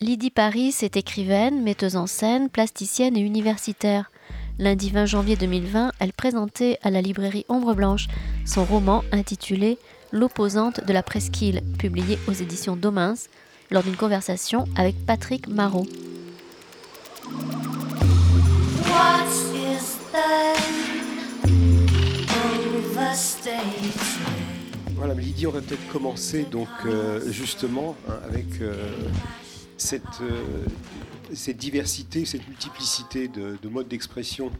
Lydie Paris est écrivaine, metteuse en scène, plasticienne et universitaire. Lundi 20 janvier 2020, elle présentait à la librairie Ombre Blanche son roman intitulé L'opposante de la presqu'île, publié aux éditions Domins, lors d'une conversation avec Patrick Marot. Voilà, Lydie, on va peut-être commencer donc euh, justement hein, avec euh, cette, euh, cette diversité, cette multiplicité de, modes d'expression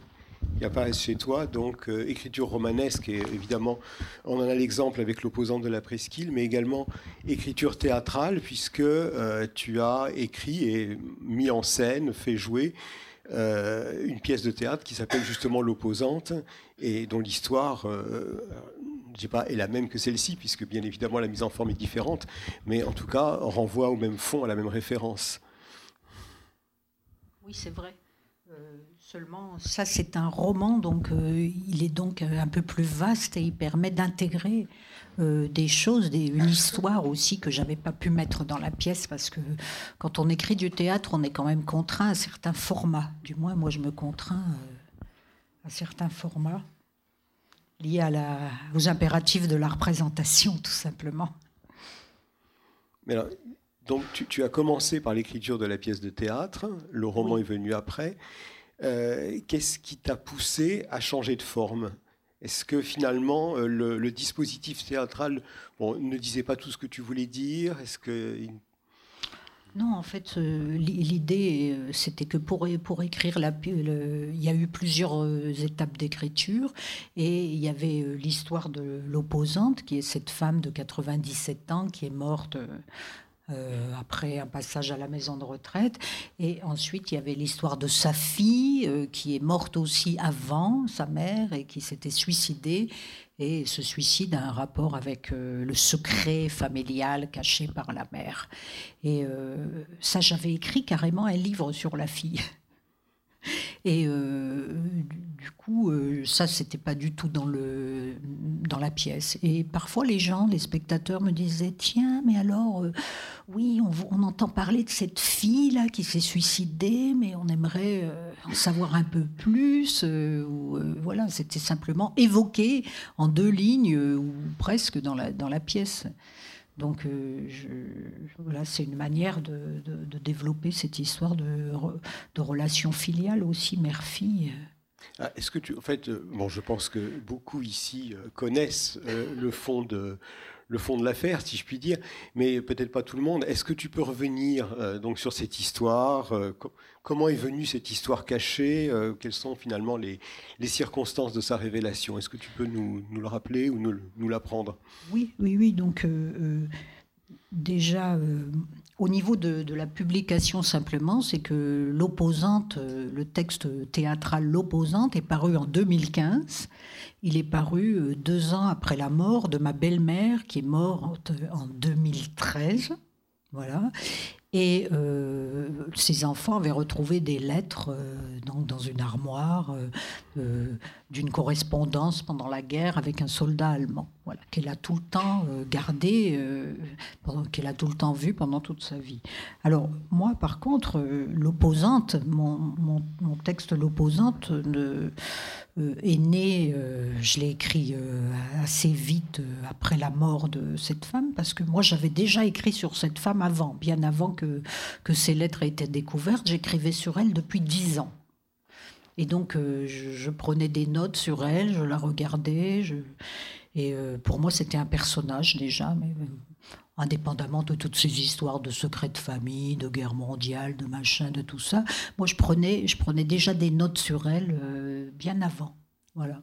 qui apparaissent chez toi, donc euh, écriture romanesque, et évidemment, on en a l'exemple avec l'opposante de la presqu'île, mais également écriture théâtrale, puisque euh, tu as écrit et mis en scène, fait jouer une pièce de théâtre qui s'appelle justement L'opposante, et dont l'histoire je pas, est la même que celle-ci, puisque bien évidemment la mise en forme est différente, mais en tout cas renvoie au même fond, à la même référence. Oui, c'est vrai. Euh, seulement, ça c'est un roman, donc euh, il est donc un peu plus vaste et il permet d'intégrer euh, des choses, une histoire aussi que j'avais pas pu mettre dans la pièce parce que quand on écrit du théâtre, on est quand même contraint à certains formats. Du moins, moi je me contrains à certains formats liés à la, aux impératifs de la représentation, tout simplement. Mais alors, donc tu, as commencé par l'écriture de la pièce de théâtre, le roman est venu après. Euh, qu'est-ce qui t'a poussé à changer de forme? Est-ce que finalement euh, le, dispositif théâtral ne disait pas tout ce que tu voulais dire? Est-ce non, en fait, euh, l'idée, c'était que pour, écrire, la, il y a eu plusieurs étapes d'écriture, et il y avait l'histoire de l'opposante, qui est cette femme de 97 ans qui est morte euh, après un passage à la maison de retraite. Et ensuite, il y avait l'histoire de sa fille, euh, qui est morte aussi avant sa mère et qui s'était suicidée. Et ce suicide a un rapport avec euh, le secret familial caché par la mère. Et ça, j'avais écrit carrément un livre sur la fille. Et euh, du coup, euh, ça, c'était pas du tout dans, le, dans la pièce. Et parfois, les gens, les spectateurs me disaient Tiens, mais alors, euh, oui, on, entend parler de cette fille-là qui s'est suicidée, mais on aimerait en savoir un peu plus. Voilà, c'était simplement évoqué en deux lignes ou presque dans la, dans la pièce. Donc euh, voilà, c'est une manière de, développer cette histoire de, de relation filiale aussi, mère-fille. Ah, est-ce que tu, en fait, euh, bon, je pense que beaucoup ici euh, connaissent le fond de le fond de l'affaire, si je puis dire, mais peut-être pas tout le monde. Est-ce que tu peux revenir euh, donc sur cette histoire euh, Comment est venue cette histoire cachée euh, Quelles sont finalement les, circonstances de sa révélation? Est-ce que tu peux nous, nous le rappeler ou nous, nous l'apprendre? Oui, oui, oui. Donc déjà, au niveau de, la publication simplement, c'est que l'opposante, le texte théâtral L'opposante est paru en 2015 il est paru euh, deux ans après la mort de ma belle-mère, qui est morte en 2013. Voilà. Et euh, ses enfants avaient retrouvé des lettres euh, donc dans une armoire d'une correspondance pendant la guerre avec un soldat allemand, qu'elle a tout le temps gardé, qu'elle a tout le temps vu pendant toute sa vie. Alors moi, par contre, l'opposante, mon, mon, texte l'opposante euh, est né, euh, je l'ai écrit euh, assez vite après la mort de cette femme, parce que moi j'avais déjà écrit sur cette femme avant, bien avant que, que ces lettres aient été découvertes. J'écrivais sur elle depuis dix ans. Et donc je, prenais des notes sur elle, je la regardais, et pour moi c'était un personnage déjà, mais indépendamment de toutes ces histoires de secrets de famille, de guerre mondiale, de machin, de tout ça. Moi, je prenais, je prenais déjà des notes sur elle euh, bien avant. Voilà.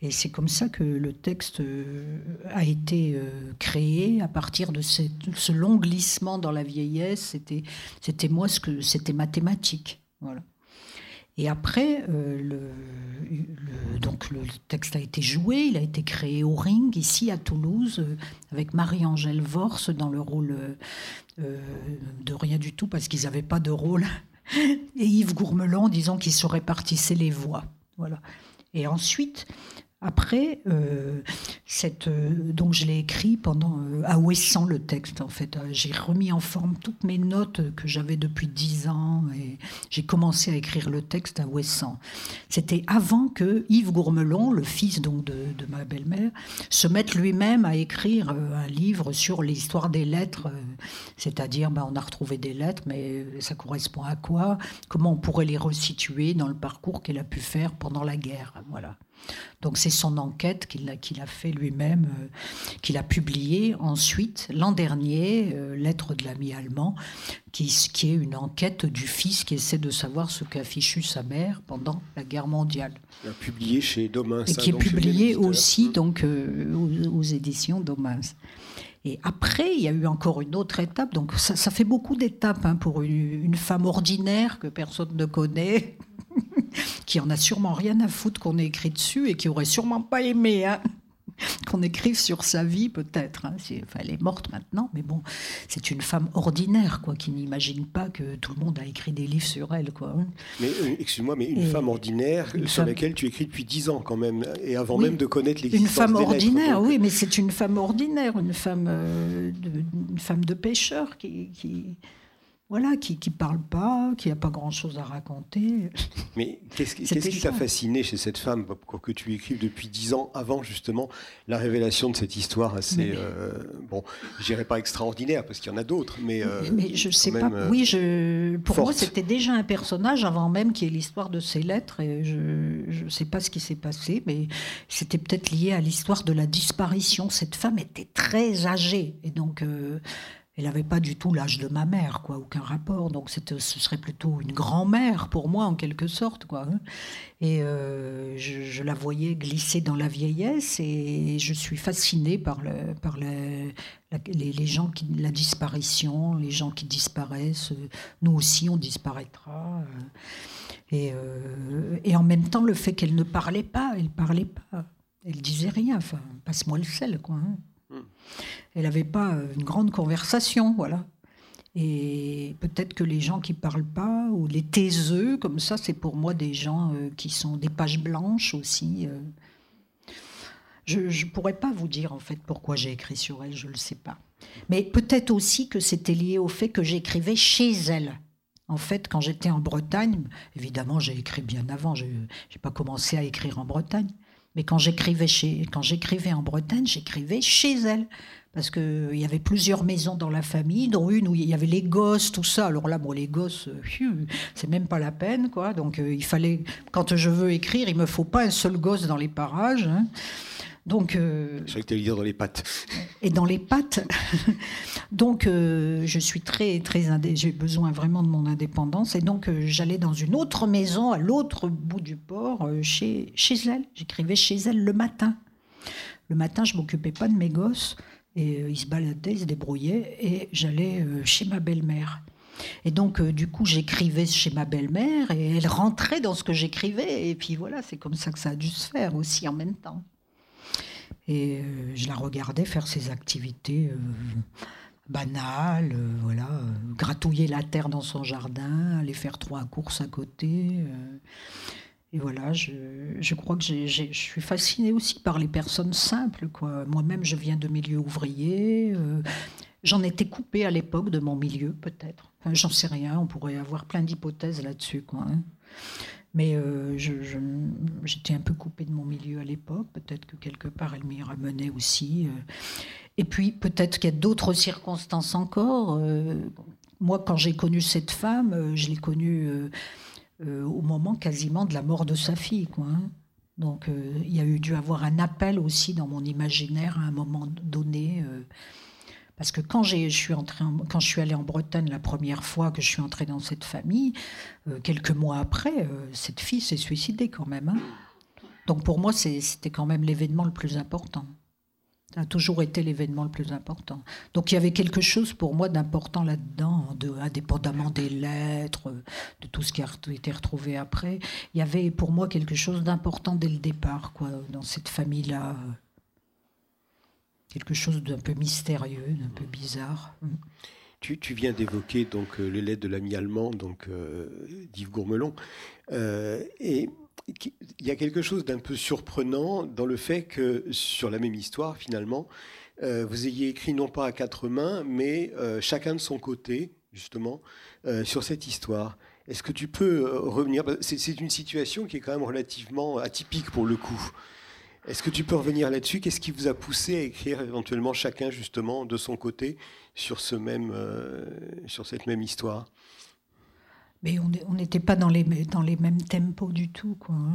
Et c'est comme ça que le texte euh, a été euh, créé à partir de ce long glissement dans la vieillesse. C'était, c'était moi ce que c'était mathématique. Voilà. Et après, euh, le, donc le texte a été joué, il a été créé au Ring, ici à Toulouse, euh, avec Marie-Angèle Vorse dans le rôle euh, de rien du tout, parce qu'ils n'avaient pas de rôle, et Yves Gourmelon, disons qu'ils se répartissaient les voix. Voilà. Et ensuite, Après, euh, cette, euh, donc je l'ai écrit pendant euh, à Ouessant le texte en fait. J'ai remis en forme toutes mes notes que j'avais depuis dix ans et j'ai commencé à écrire le texte à Ouessant. C'était avant que Yves Gourmelon, le fils donc de, ma belle-mère, se mette lui-même à écrire un livre sur l'histoire des lettres, c'est-à-dire ben, on a retrouvé des lettres, mais ça correspond à quoi Comment on pourrait les resituer dans le parcours qu'elle a pu faire pendant la guerre Voilà. Donc c'est son enquête qu'il a, fait lui-même, euh, qu'il a publié ensuite l'an dernier, euh, Lettre de l'ami allemand, qui, qui, est une enquête du fils qui essaie de savoir ce qu'a fichu sa mère pendant la guerre mondiale. Il a publié chez Domins. Et qui est publié aussi donc, euh, aux, éditions Domins. Et après, il y a eu encore une autre étape. Donc, ça, ça fait beaucoup d'étapes hein, pour une, une, femme ordinaire que personne ne connaît, qui en a sûrement rien à foutre qu'on ait écrit dessus et qui aurait sûrement pas aimé hein, qu'on écrive sur sa vie peut-être. Hein. Enfin, elle est morte maintenant, mais bon, c'est une femme ordinaire quoi, qui n'imagine pas que tout le monde a écrit des livres sur elle. Quoi. Hein. Mais euh, excuse-moi, mais une femme ordinaire sur laquelle tu écris depuis dix ans quand même, et avant même de connaître l'existence Une femme ordinaire, oui, mais c'est une femme ordinaire, une femme, euh, de, une femme de pêcheur qui, qui voilà, qui ne parle pas, qui n'a pas grand-chose à raconter. Mais qu'est-ce qui t'a fasciné chez cette femme que tu écrives depuis dix ans avant justement la révélation de cette histoire assez, euh, bon, je dirais pas extraordinaire parce qu'il y en a d'autres, mais, euh, mais je sais pas. Euh, oui, je, pour moi c'était déjà un personnage avant même qu'il y ait l'histoire de ces lettres et je ne sais pas ce qui s'est passé, mais c'était peut-être lié à l'histoire de la disparition. Cette femme était très âgée et donc elle n'avait pas du tout l'âge de ma mère, quoi, aucun rapport. Donc ce serait plutôt une grand-mère pour moi, en quelque sorte, quoi. Hein. Et euh, je, la voyais glisser dans la vieillesse, et je suis fascinée par, le, par les, gens qui, la disparition, les gens qui disparaissent. Nous aussi, on disparaîtra. Euh. Et, euh, et en même temps, le fait qu'elle ne parlait pas, elle parlait pas, elle disait rien. Enfin, passe-moi le sel, quoi. Hein. Elle n'avait pas euh, une grande conversation, voilà. Et peut-être que les gens qui parlent pas, ou les taiseux, comme ça, c'est pour moi des gens euh, qui sont des pages blanches aussi. Euh. Je ne pourrais pas vous dire en fait pourquoi j'ai écrit sur elle, je ne le sais pas. Mais peut-être aussi que c'était lié au fait que j'écrivais chez elle. En fait, quand j'étais en Bretagne, évidemment, j'ai écrit bien avant, je n'ai pas commencé à écrire en Bretagne. Mais quand j'écrivais chez, quand j'écrivais en Bretagne, j'écrivais chez elle. Parce qu'il y avait plusieurs maisons dans la famille, dont une où il y avait les gosses, tout ça. Alors là, bon, les gosses, euh, c'est même pas la peine, quoi. Donc euh, il fallait, quand je veux écrire, il me faut pas un seul gosse dans les parages. Hein. Donc, euh, je que tu dire dans les pattes. Et dans les pattes. donc, euh, je suis très, très j'ai besoin vraiment de mon indépendance. Et donc, euh, j'allais dans une autre maison, à l'autre bout du port, chez, chez elle. J'écrivais chez elle le matin. Le matin, je m'occupais pas de mes gosses. Et ils se baladaient, ils se débrouillaient. Et j'allais chez ma belle-mère. Et donc, du coup, j'écrivais chez ma belle-mère et elle rentrait dans ce que j'écrivais. Et puis voilà, c'est comme ça que ça a dû se faire aussi en même temps. Et euh, je la regardais faire ses activités euh, banales, euh, voilà, gratouiller la terre dans son jardin, aller faire trois courses à côté. et voilà, je, crois que je suis fascinée aussi par les personnes simples. Moi-même, je viens de milieu ouvrier. J'en étais coupée à l'époque de mon milieu, peut-être. Enfin, J'en sais rien, on pourrait avoir plein d'hypothèses là-dessus. Hein. Mais euh, j'étais un peu coupée de mon milieu à l'époque. Peut-être que quelque part, elle m'y ramenait aussi. Euh. Et puis, peut-être qu'il y a d'autres circonstances encore. Euh. moi, quand j'ai connu cette femme, je l'ai connue au moment quasiment de la mort de sa fille. Quoi, hein. Donc, il y a eu dû avoir un appel aussi dans mon imaginaire à un moment donné. Parce que quand, je suis entrée suis allée en Bretagne la première fois que je suis entrée dans cette famille, euh, quelques mois après, euh, cette fille s'est suicidée quand même. Hein. Donc pour moi, c'était quand même l'événement le plus important. Ça a toujours été l'événement le plus important. Donc il y avait quelque chose pour moi d'important là-dedans, de, indépendamment des lettres, de tout ce qui a été retrouvé après. Il y avait pour moi quelque chose d'important dès le départ, quoi, dans cette famille-là quelque chose d'un peu mystérieux, d'un peu bizarre. Mm. Tu, viens d'évoquer donc euh, les lettres de l'ami allemand, donc euh, d'Yves Gourmelon, euh, et il y a quelque chose d'un peu surprenant dans le fait que sur la même histoire, finalement, euh, vous ayez écrit non pas à quatre mains, mais chacun de son côté, justement, sur cette histoire. Est-ce que tu peux revenir? C'est une situation qui est quand même relativement atypique pour le coup. Est-ce que tu peux revenir là-dessus? Qu'est-ce qui vous a poussé à écrire éventuellement chacun justement de son côté sur, sur cette même histoire? Mais on n'était pas dans les, mêmes tempos du tout. Hein.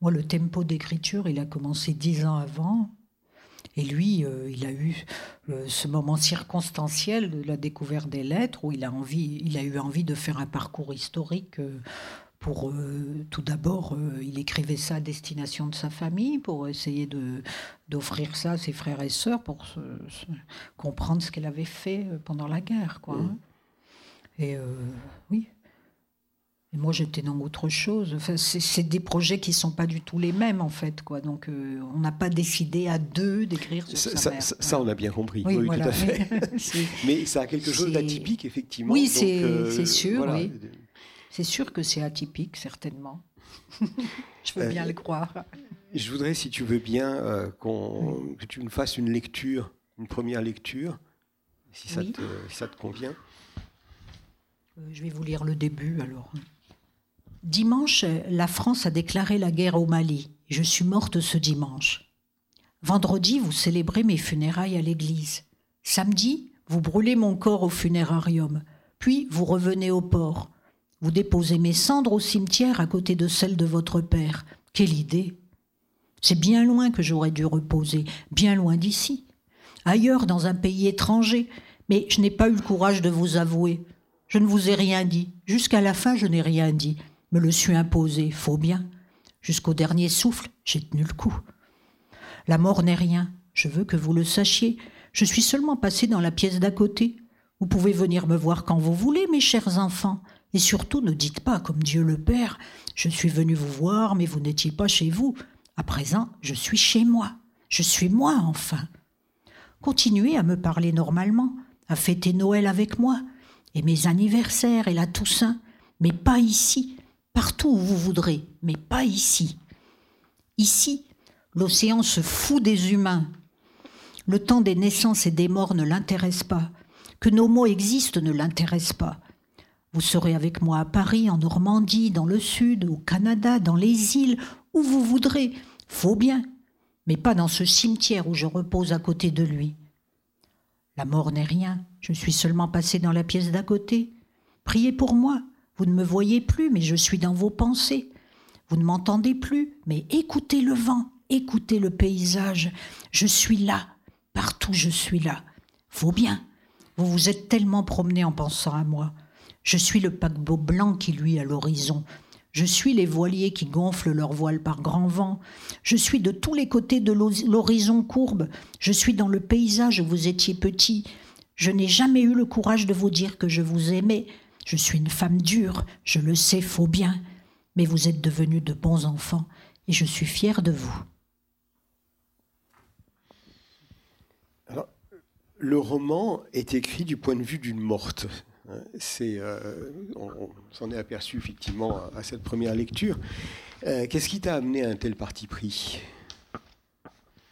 Moi, le tempo d'écriture, il a commencé dix ans avant. Et lui, euh, il a eu euh, ce moment circonstanciel de la découverte des lettres où il a, envie, il a eu envie de faire un parcours historique. Euh, pour tout d'abord, il écrivait ça à destination de sa famille, pour essayer de, d'offrir ça à ses frères et sœurs, pour comprendre ce qu'elle avait fait pendant la guerre. Quoi, mmh. hein. Et oui, et moi, j'étais dans autre chose. Enfin, c'est des projets qui ne sont pas du tout les mêmes, en fait. Quoi. Donc, euh, on n'a pas décidé à deux d'écrire sur ça, sa mère. Ça, on a bien compris. Oui, tout à fait. Mais ça a quelque chose d'atypique, effectivement. Oui, c'est euh, sûr. Oui. C'est sûr que c'est atypique, certainement. je veux bien euh, le croire. Je voudrais, si tu veux bien, que tu me fasses une lecture, une première lecture, si ça, te, si ça te convient. je vais vous lire le début, alors. Dimanche, la France a déclaré la guerre au Mali. Je suis morte ce dimanche. Vendredi, vous célébrez mes funérailles à l'église. Samedi, vous brûlez mon corps au funérarium. Puis vous revenez au port. Vous déposez mes cendres au cimetière à côté de celles de votre père. Quelle idée C'est bien loin que j'aurais dû reposer, bien loin d'ici. Ailleurs, dans un pays étranger. Mais je n'ai pas eu le courage de vous avouer. Je ne vous ai rien dit. Jusqu'à la fin, je n'ai rien dit me le suis imposé, faut bien. Jusqu'au dernier souffle, j'ai tenu le coup. La mort n'est rien, je veux que vous le sachiez. Je suis seulement passé dans la pièce d'à côté. Vous pouvez venir me voir quand vous voulez, mes chers enfants. Et surtout, ne dites pas, comme Dieu le Père, je suis venu vous voir, mais vous n'étiez pas chez vous. À présent, je suis chez moi. Je suis moi, enfin. Continuez à me parler normalement, à fêter Noël avec moi, et mes anniversaires et la Toussaint, mais pas ici, partout où vous voudrez, mais pas ici. Ici, l'océan se fout des humains. Le temps des naissances et des morts ne l'intéresse pas. Que nos mots existent ne l'intéresse pas. Vous serez avec moi à Paris, en Normandie, dans le Sud, au Canada, dans les îles, où vous voudrez. Faut bien. Mais pas dans ce cimetière où je repose à côté de lui. La mort n'est rien. Je suis seulement passé dans la pièce d'à côté. Priez pour moi. Vous ne me voyez plus, mais je suis dans vos pensées. Vous ne m'entendez plus, mais écoutez le vent, écoutez le paysage. Je suis là, partout je suis là. Faut bien. Vous vous êtes tellement promené en pensant à moi. Je suis le paquebot blanc qui luit à l'horizon. Je suis les voiliers qui gonflent leurs voiles par grand vent. Je suis de tous les côtés de l'horizon courbe. Je suis dans le paysage où vous étiez petit. Je n'ai jamais eu le courage de vous dire que je vous aimais, je suis une femme dure, je le sais, faux bien, mais vous êtes devenus de bons enfants et je suis fière de vous. Le roman est écrit du point de vue d'une morte. C'est, euh, on, s'en est aperçu effectivement à cette première lecture. Euh, qu'est-ce qui t'a amené à un tel parti pris?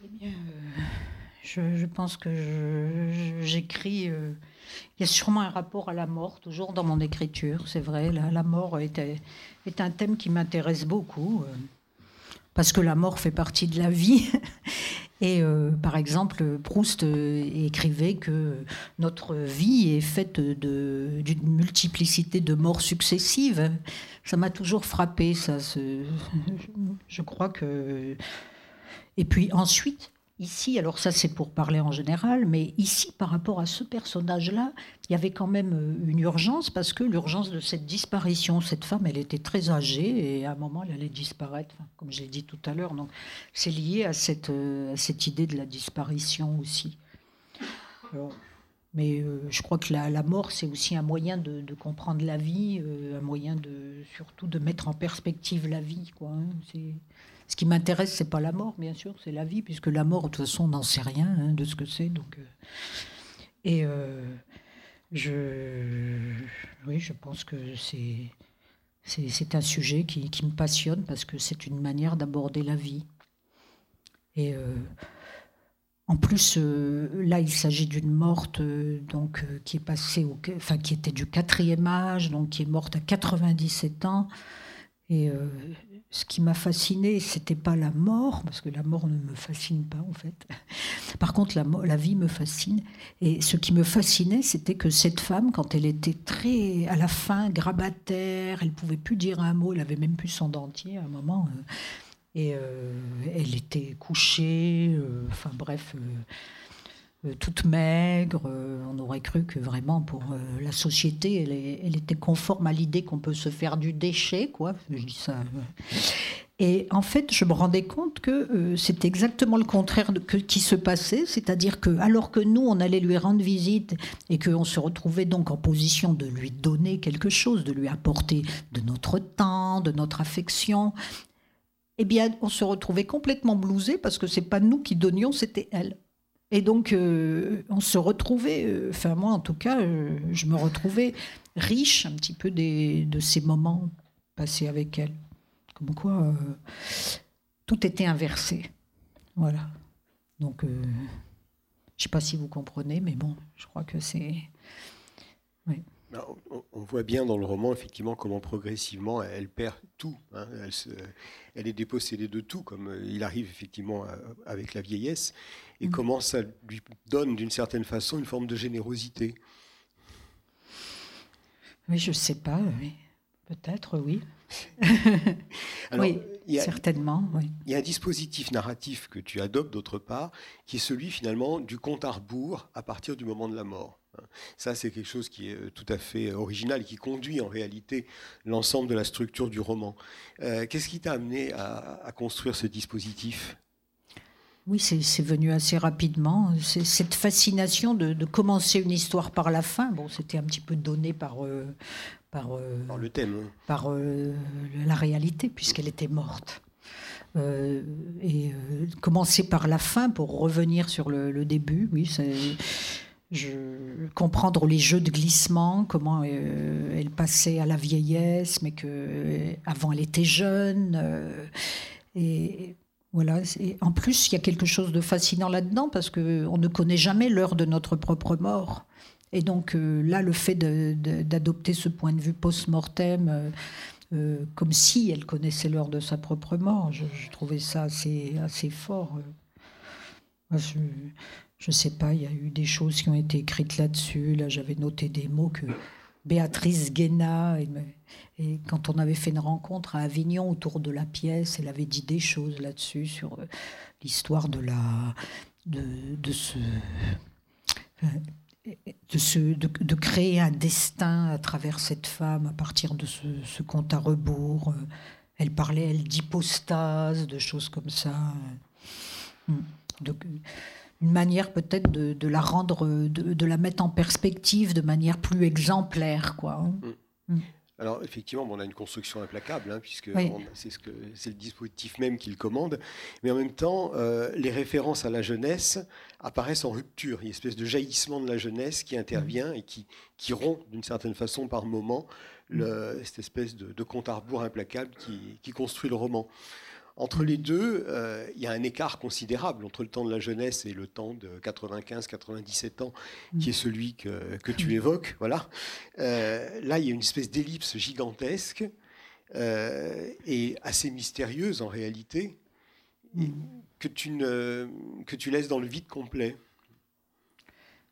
Eh bien, euh, je, pense que j'écris il y a sûrement un rapport à la mort, toujours dans mon écriture, c'est vrai. La, mort est, un thème qui m'intéresse beaucoup, parce que la mort fait partie de la vie. Et euh, par exemple, Proust euh, écrivait que notre vie est faite d'une multiplicité de morts successives. Ça m'a toujours frappé, ça. je crois que. Et puis ensuite, Ici, alors ça c'est pour parler en général, mais ici par rapport à ce personnage-là, il y avait quand même euh, une urgence parce que l'urgence de cette disparition, cette femme, elle était très âgée et à un moment elle allait disparaître, comme j'ai dit tout à l'heure. Donc c'est lié à cette, euh, cette idée de la disparition aussi. mais euh, je crois que la, mort, c'est aussi un moyen de, comprendre la vie, un moyen de surtout de mettre en perspective la vie. Quoi, hein. Ce qui m'intéresse, c'est pas la mort, bien sûr, c'est la vie, puisque la mort, de toute façon, on n'en sait rien hein, de ce que c'est. Donc, euh, et euh, je, oui, je pense que c'est c'est un sujet qui, qui, me passionne parce que c'est une manière d'aborder la vie. Et en plus, là, il s'agit d'une morte donc qui est passée, au, enfin qui était du quatrième âge, donc qui est morte à 97 ans. Et ce qui m'a fasciné, c'était pas la mort, parce que la mort ne me fascine pas en fait. Par contre, la, vie me fascine. Et ce qui me fascinait, c'était que cette femme, quand elle était très à la fin grabataire, elle pouvait plus dire un mot, elle avait même plus son dentier à un moment. Euh, et euh, elle était couchée, euh, enfin bref. Toute maigre. on aurait cru que vraiment pour la société, elle, était conforme à l'idée qu'on peut se faire du déchet, quoi. Je dis ça. Et en fait, je me rendais compte que euh, c'était exactement le contraire de, que, qui se passait, c'est-à-dire que alors que nous, on allait lui rendre visite et qu'on se retrouvait donc en position de lui donner quelque chose, de lui apporter de notre temps, de notre affection, eh bien, on se retrouvait complètement blousé parce que c'est pas nous qui donnions, c'était elle. Et donc, euh, on se retrouvait, euh, enfin moi en tout cas, je me retrouvais riche un petit peu des, de ces moments passés avec elle. Comme quoi, euh, tout était inversé. Voilà. Donc, euh, je ne sais pas si vous comprenez, mais bon, je crois que c'est. On voit bien dans le roman, effectivement, comment progressivement elle perd tout. Hein. Elle, est dépossédée de tout, comme euh, il arrive effectivement avec la vieillesse, et mm. comment ça lui donne d'une certaine façon une forme de générosité. Oui, je ne sais pas, peut-être, oui. oui, certainement. Il y a un dispositif narratif que tu adoptes d'autre part, qui est celui finalement du compte à rebours à partir du moment de la mort. Ça, c'est quelque chose qui est euh, tout à fait original et qui conduit en réalité l'ensemble de la structure du roman. Euh, qu'est-ce qui t'a amené à, construire ce dispositif? Oui, c'est venu assez rapidement. Cette fascination de, commencer une histoire par la fin. Bon, c'était un petit peu donné par, euh, euh, par, le thème. Par euh, la réalité, puisqu'elle était morte. Euh, et commencer par la fin pour revenir sur le, début, oui, je, comprendre les jeux de glissement, comment elle passait à la vieillesse, mais que avant elle était jeune. et voilà. En plus, il y a quelque chose de fascinant là-dedans parce que on ne connaît jamais l'heure de notre propre mort. Et donc euh, là, le fait d'adopter ce point de vue post-mortem, euh, euh, comme si elle connaissait l'heure de sa propre mort, je, trouvais ça assez, assez fort. je ne sais pas, il y a eu des choses qui ont été écrites là-dessus. Là, j'avais noté des mots que Béatrice Guéna, et, quand on avait fait une rencontre à Avignon autour de la pièce, elle avait dit des choses là-dessus, sur l'histoire de la. de, de ce de, de, créer un destin à travers cette femme à partir de ce, compte à rebours. Euh, elle parlait, elle, d'hypostase, de choses comme ça. Hmm. Une manière peut-être de, la rendre, de, la mettre en perspective de manière plus exemplaire. quoi. Hein. Hmm. Hmm. Alors effectivement, on a une construction implacable, hein, puisque c'est ce que c'est le dispositif même qui le commande. Mais en même temps, euh, les références à la jeunesse apparaissent en rupture. Il y a une espèce de jaillissement de la jeunesse qui intervient et qui, qui rompt d'une certaine façon par moment le, cette espèce de, de compte à rebours implacable qui, qui construit le roman. Entre les deux, euh, il y a un écart considérable entre le temps de la jeunesse et le temps de 95-97 ans, qui est celui que, que tu évoques. Voilà. Euh, là, il y a une espèce d'ellipse gigantesque euh, et assez mystérieuse en réalité, que tu, ne, que tu laisses dans le vide complet.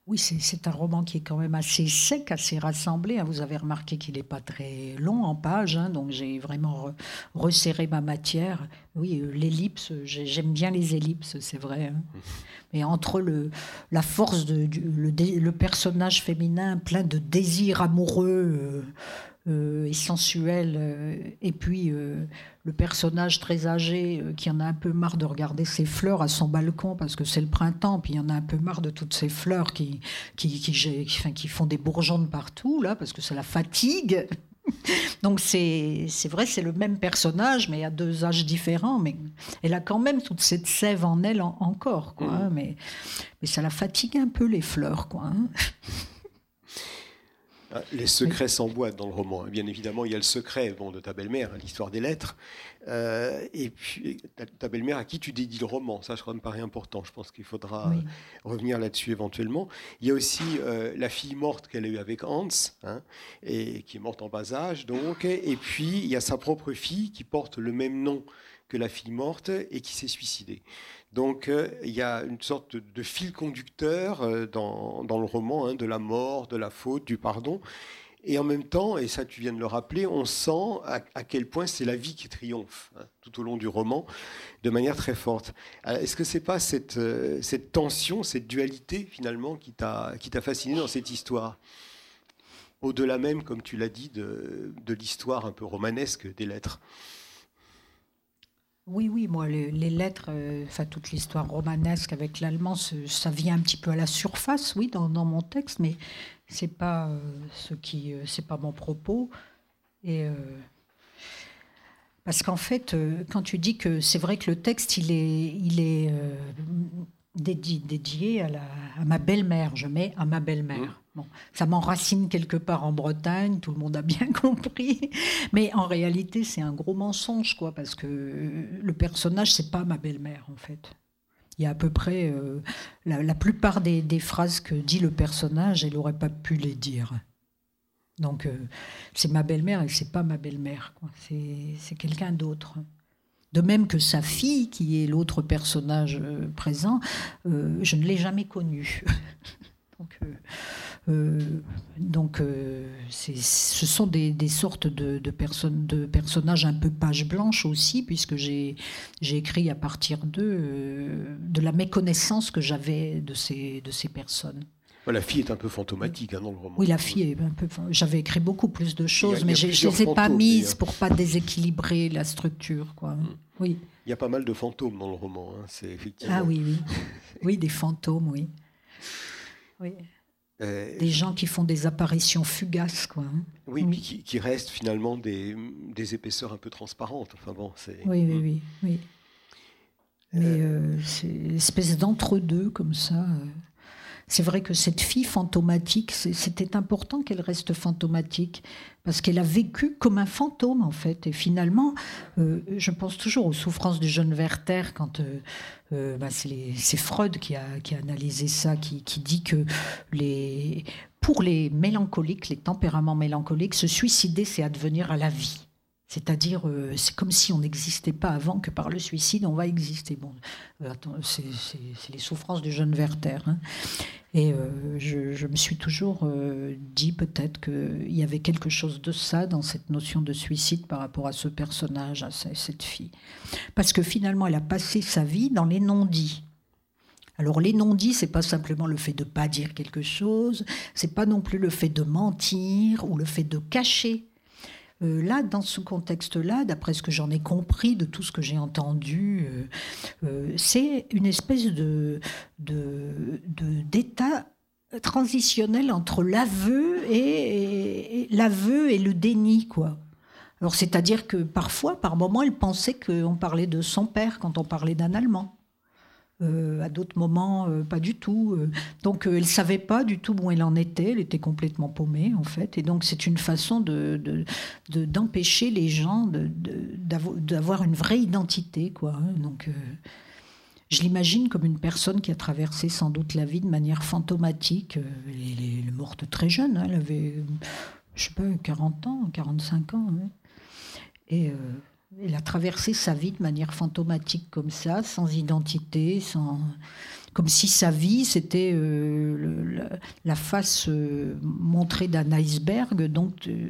Oui, c'est un roman qui est quand même assez sec, assez rassemblé. Hein. Vous avez remarqué qu'il n'est pas très long en page, hein, donc j'ai vraiment resserré ma matière. Oui, euh, l'ellipse, j'aime bien les ellipses, c'est vrai. Hein. Mais entre le, la force de le, le, personnage féminin plein de désirs amoureux, euh, et sensuel, euh, et puis euh, le personnage très âgé qui en a un peu marre de regarder ses fleurs à son balcon parce que c'est le printemps, puis il en a un peu marre de toutes ces fleurs qui, qui, qui, qui font des bourgeons de partout, là, parce que c'est la fatigue. Donc c'est vrai, c'est le même personnage, mais à deux âges différents. Mais elle a quand même toute cette sève en elle encore, quoi. Hein, mais, mais ça la fatigue un peu les fleurs, quoi. Hein. Les secrets s'emboîtent dans le roman. Bien évidemment, il y a le secret bon, de ta belle-mère, l'histoire des lettres. Euh, et puis, ta, belle-mère à qui tu dédies le roman. Ça, je crois, me paraît important. Je pense qu'il faudra revenir là-dessus éventuellement. Il y a aussi euh, la fille morte qu'elle a eue avec Hans, hein, et qui est morte en bas âge, donc. Et puis, il y a sa propre fille qui porte le même nom que la fille morte et qui s'est suicidée. Donc euh, il y a une sorte de, fil conducteur euh, dans, le roman hein, de la mort, de la faute, du pardon. Et en même temps, et ça tu viens de le rappeler, on sent à, quel point c'est la vie qui triomphe hein, tout au long du roman de manière très forte. Est-ce que c'est pas cette, euh, cette tension, cette dualité finalement qui t'a fasciné dans cette histoire? Au-delà même, comme tu l'as dit, de, de l'histoire un peu romanesque des lettres. Oui, oui, moi, les, lettres, euh, toute l'histoire romanesque avec l'allemand, ça vient un petit peu à la surface, oui, dans, mon texte, mais c'est pas euh, ce qui, euh, c'est pas mon propos. Parce qu'en fait, quand tu dis que c'est vrai que le texte, il est, il est dédié, à, ma belle-mère. Je mets à ma belle-mère. Ça m'enracine quelque part en Bretagne, tout le monde a bien compris. Mais en réalité, c'est un gros mensonge, quoi, parce que le personnage, c'est pas ma belle-mère, en fait. Il y a à peu près euh, la, plupart des, phrases que dit le personnage, elle n'aurait pas pu les dire. Donc, euh, c'est ma belle-mère et c'est pas ma belle-mère. C'est quelqu'un d'autre. De même que sa fille, qui est l'autre personnage euh, présent, euh, je ne l'ai jamais connue. donc, euh, ce sont des, sortes de, personnes, de, personnages un peu page blanche aussi, puisque j'ai écrit à partir d'eux de la méconnaissance que j'avais de ces, de ces personnes. La fille est un peu fantomatique hein, dans le roman. Oui, la fille est un peu. J'avais écrit beaucoup plus de choses, mais je ne les ai pas mises pour pas déséquilibrer la structure. Quoi. Mm. Oui. Il y a pas mal de fantômes dans le roman. Hein. C'est effectivement. Ah oui, oui. Oui, des fantômes, oui. Oui. Euh, des gens qui font des apparitions fugaces, quoi. Hein. Oui, oui. Qui, restent finalement des, des, épaisseurs un peu transparentes. Enfin bon, c'est. Oui, oui, mm. oui, oui. Mais euh, c'est une espèce d'entre-deux comme ça. C'est vrai que cette fille fantomatique, c'était important qu'elle reste fantomatique, parce qu'elle a vécu comme un fantôme, en fait. Et finalement, euh, je pense toujours aux souffrances du jeune Werther, quand euh, euh, bah, c'est Freud qui a, analysé ça, qui, dit que pour les mélancoliques, les tempéraments mélancoliques, se suicider, c'est advenir à la vie. C'est-à-dire, euh, c'est comme si on n'existait pas avant que par le suicide, on va exister. Bon, euh, c'est les souffrances du jeune Werther. Hein. Et euh, je, me suis toujours dit peut-être qu'il y avait quelque chose de ça dans cette notion de suicide par rapport à ce personnage, à cette fille. Parce que finalement, elle a passé sa vie dans les non-dits. Alors les non-dits, c'est pas simplement le fait de pas dire quelque chose, c'est pas non plus le fait de mentir ou le fait de cacher euh, là, dans ce contexte-là, d'après ce que j'en ai compris de tout ce que j'ai entendu, euh, euh, c'est une espèce de, d'état transitionnel entre l'aveu et, et le déni, quoi. Alors, c'est-à-dire que parfois, par moments, elle pensait qu'on parlait de son père quand on parlait d'un Allemand. Euh, à d'autres moments, euh, pas du tout. Euh. donc, elle ne savait pas du tout où elle en était. Elle était complètement paumée, en fait. Et donc, c'est une façon d'empêcher de, les gens d'avoir une vraie identité, quoi. Hein. Donc, je l'imagine comme une personne qui a traversé sans doute la vie de manière fantomatique. Elle est, morte très jeune. Hein. Elle avait, je sais pas, 40 ans, 45 ans. Hein. Et elle a traversé sa vie de manière fantomatique comme ça, sans identité, sans comme si sa vie c'était euh, la, face euh, montrée d'un iceberg, donc euh,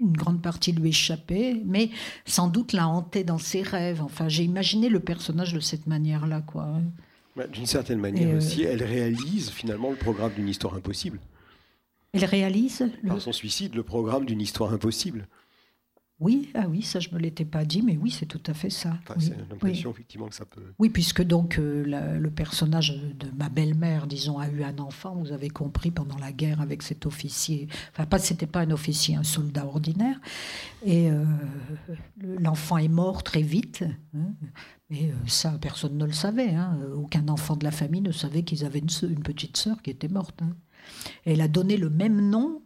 une grande partie lui échappait, mais sans doute la hantait dans ses rêves. Enfin, j'ai imaginé le personnage de cette manière-là, quoi. Bah, d'une certaine manière aussi, elle réalise finalement le programme d'une histoire impossible. Elle réalise Par son suicide, le programme d'une histoire impossible. Oui, ah oui, ça je me l'étais pas dit, mais oui, c'est tout à fait ça. C'est l'impression effectivement que ça peut. Oui, puisque donc euh, le personnage de ma belle-mère, disons, a eu un enfant. Vous avez compris pendant la guerre avec cet officier. Enfin, pas, c'était pas un officier, un soldat ordinaire. Et euh, l'enfant est mort très vite. Hein, mais euh, ça, personne ne le savait. Hein. Aucun enfant de la famille ne savait qu'ils avaient une, une petite sœur qui était morte. Hein. elle a donné le même nom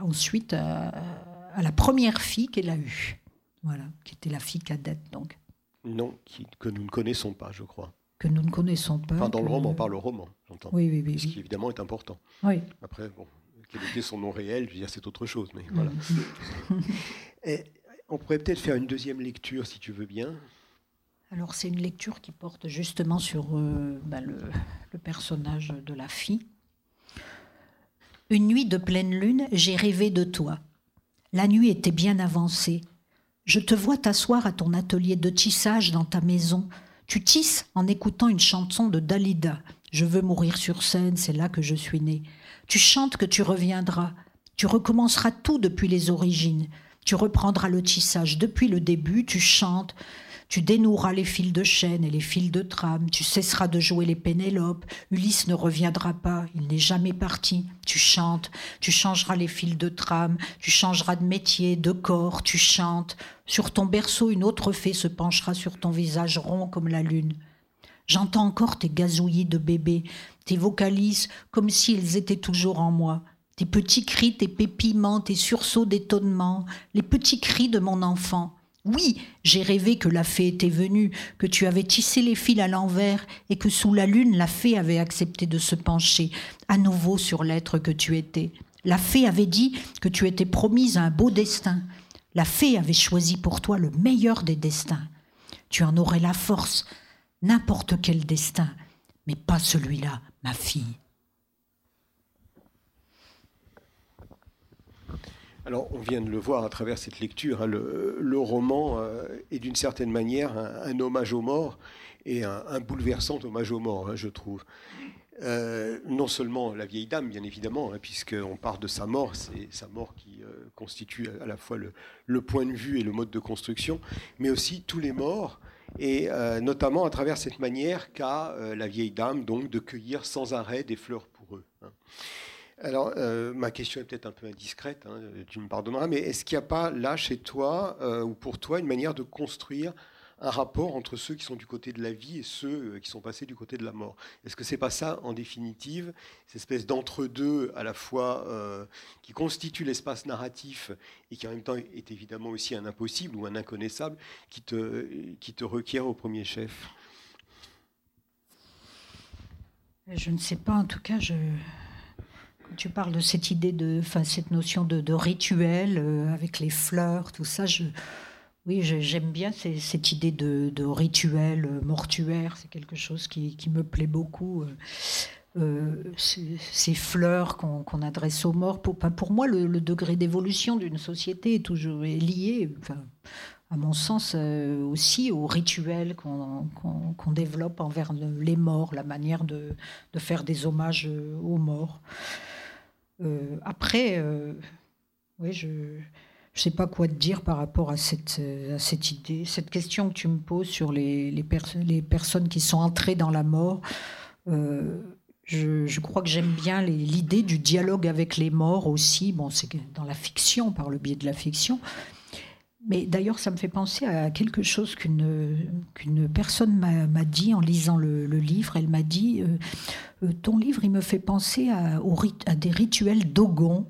ensuite à, la première fille qu'elle a eue, voilà, qui était la fille cadette donc. Non, que nous ne connaissons pas, je crois. Que nous ne connaissons pas. Enfin, dans le roman, par le roman, j'entends. Oui, oui, oui. Ce qui évidemment est important. Oui. Après, bon, quel était son nom réel, je veux dire, c'est autre chose, mais voilà. Et on pourrait peut-être faire une deuxième lecture, si tu veux bien. Alors, c'est une lecture qui porte justement sur euh, bah, le, le personnage de la fille. Une nuit de pleine lune, j'ai rêvé de toi. La nuit était bien avancée. Je te vois t'asseoir à ton atelier de tissage dans ta maison. Tu tisses en écoutant une chanson de Dalida. Je veux mourir sur scène, c'est là que je suis né. Tu chantes que tu reviendras. Tu recommenceras tout depuis les origines. Tu reprendras le tissage depuis le début, tu chantes. Tu dénoueras les fils de chaîne et les fils de trame, tu cesseras de jouer les Pénélopes, Ulysse ne reviendra pas, il n'est jamais parti, tu chantes, tu changeras les fils de trame, tu changeras de métier, de corps, tu chantes. Sur ton berceau, une autre fée se penchera sur ton visage rond comme la lune. J'entends encore tes gazouillis de bébé, tes vocalises comme s'ils étaient toujours en moi. Tes petits cris, tes pépiments, tes sursauts d'étonnement, les petits cris de mon enfant. Oui, j'ai rêvé que la fée était venue, que tu avais tissé les fils à l'envers et que sous la lune, la fée avait accepté de se pencher à nouveau sur l'être que tu étais. La fée avait dit que tu étais promise à un beau destin. La fée avait choisi pour toi le meilleur des destins. Tu en aurais la force, n'importe quel destin, mais pas celui-là, ma fille. Alors, on vient de le voir à travers cette lecture. Hein, le, roman euh, est d'une certaine manière un, hommage aux morts et un, bouleversant hommage aux morts, hein, je trouve. Euh, non seulement la vieille dame, bien évidemment, hein, puisqu'on parle de sa mort, c'est sa mort qui euh, constitue à la fois le, point de vue et le mode de construction, mais aussi tous les morts, et notamment à travers cette manière qu'a la vieille dame donc de cueillir sans arrêt des fleurs pour eux. Alors, euh, ma question est peut-être un peu indiscrète, hein, tu me pardonneras, mais est-ce qu'il n'y a pas là chez toi euh, ou pour toi une manière de construire un rapport entre ceux qui sont du côté de la vie et ceux euh, qui sont passés du côté de la mort? Est-ce que c'est pas ça, en définitive, cette espèce d'entre-deux à la fois qui constitue l'espace narratif et qui en même temps est évidemment aussi un impossible ou un inconnaissable qui te, qui te requiert au premier chef? Je ne sais pas, en tout cas, je, tu parles de cette idée de, enfin, cette notion de, rituel euh, avec les fleurs, tout ça. Je, oui, j'aime bien cette idée de, rituel euh, mortuaire. C'est quelque chose qui, me plaît beaucoup. Euh, ces, fleurs qu'on adresse aux morts. Pour, moi, le, degré d'évolution d'une société est toujours lié, à mon sens, aussi au rituel qu'on développe envers les morts, la manière de faire des hommages aux morts. Euh, après, euh, je ne sais pas quoi te dire par rapport à cette, euh, à cette idée, cette question que tu me poses sur les, les, les personnes qui sont entrées dans la mort. Je, je, crois que j'aime bien l'idée du dialogue avec les morts aussi. Bon, c'est dans la fiction, par le biais de la fiction. Mais d'ailleurs, ça me fait penser à quelque chose qu'une personne m'a dit en lisant le, livre. Elle m'a dit euh, Ton livre, il me fait penser à, à des rituels dogon,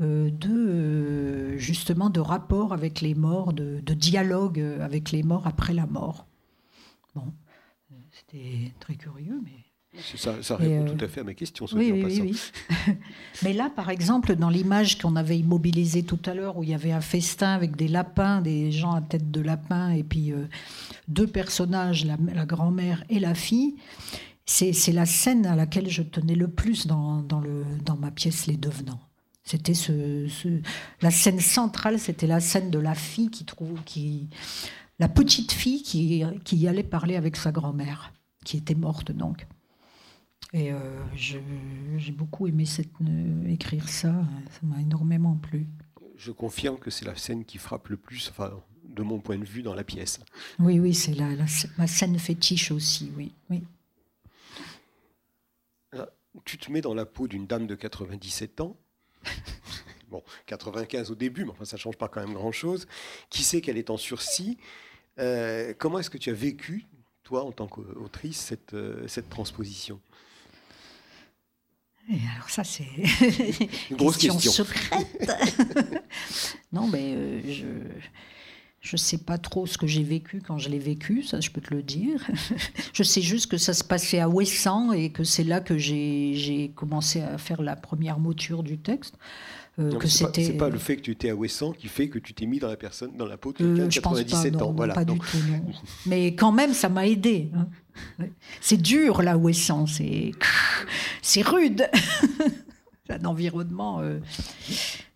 euh, de euh, justement de rapport avec les morts, de, de, dialogue avec les morts après la mort. Bon, c'était très curieux, mais ça, répond tout à fait à ma question. Oui, oui, oui, Mais là, par exemple, dans l'image qu'on avait immobilisée tout à l'heure, où il y avait un festin avec des lapins, des gens à tête de lapin, et puis euh, deux personnages, la, grand-mère et la fille, c'est la scène à laquelle je tenais le plus dans, dans, le, dans ma pièce Les Devenants. C'était ce, la scène centrale, c'était la scène de la fille qui trouve, qui, la petite fille qui, qui allait parler avec sa grand-mère, qui était morte donc. Et euh, j'ai beaucoup aimé cette, euh, écrire ça, ça m'a énormément plu. Je confirme que c'est la scène qui frappe le plus, enfin, de mon point de vue, dans la pièce. Oui, oui, c'est la, ma scène fétiche aussi, oui. oui. tu te mets dans la peau d'une dame de 97 ans. bon, 95 au début, mais enfin, ça ne change pas quand même grand-chose. Qui sait qu'elle est en sursis? Euh, Comment est-ce que tu as vécu, toi, en tant qu'autrice, cette, cette transposition? Et alors ça, c'est une grosse question, secrète. non, mais euh, je je sais pas trop ce que j'ai vécu quand je l'ai vécu, ça je peux te le dire. je sais juste que ça se passait à Ouessant et que c'est là que j'ai commencé à faire la première mouture du texte. Euh, que c'était. C'est pas, le fait que tu étais à Ouessant qui fait que tu t'es mis dans la personne, dans la peau de quelqu'un de 97 pas, ans. voilà. Pas du tout, non. Mais quand même, ça m'a aidé. Hein. C'est dur là, Ouessant, c'est c'est rude. c'est un environnement euh,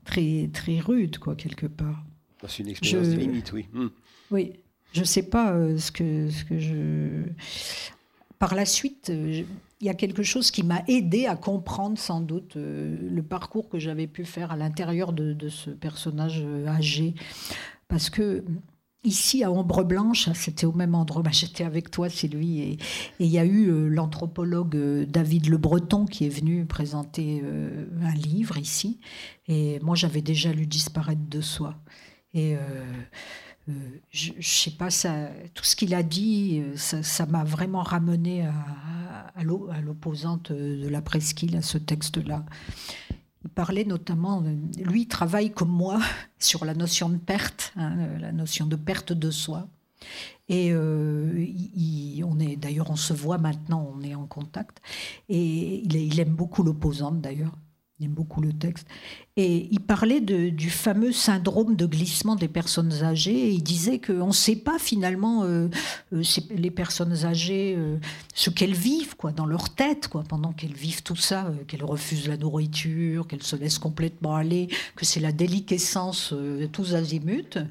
très très rude, quoi, quelque part. C'est une expérience de limite, oui. Hmm. Oui, je ne sais pas euh, ce, que, ce que je. Par la suite, il y a quelque chose qui m'a aidé à comprendre sans doute euh, le parcours que j'avais pu faire à l'intérieur de, ce personnage euh, âgé. Parce que ici, à Ombre Blanche, c'était au même endroit, bah, j'étais avec toi, Sylvie, et, il y a eu euh, l'anthropologue David Le Breton qui est venu présenter un livre ici. Et moi, j'avais déjà lu Disparaître de soi. Et euh, je, ne sais pas, tout ce qu'il a dit, euh, ça m'a vraiment ramené à, l'opposante de la presqu'île, à ce texte-là. Il parlait notamment, lui travaille comme moi sur la notion de perte, hein, la notion de perte de soi. Et euh, on est d'ailleurs, on se voit maintenant, on est en contact. Et il, il aime beaucoup l'opposante d'ailleurs. Il aime beaucoup le texte. Et il parlait du fameux syndrome de glissement des personnes âgées. Et il disait qu'on ne sait pas finalement euh, euh, les personnes âgées euh, ce qu'elles vivent quoi, dans leur tête quoi, pendant qu'elles vivent tout ça, qu'elles refusent la nourriture, qu'elles se laissent complètement aller, que c'est la déliquescence tous azimuts.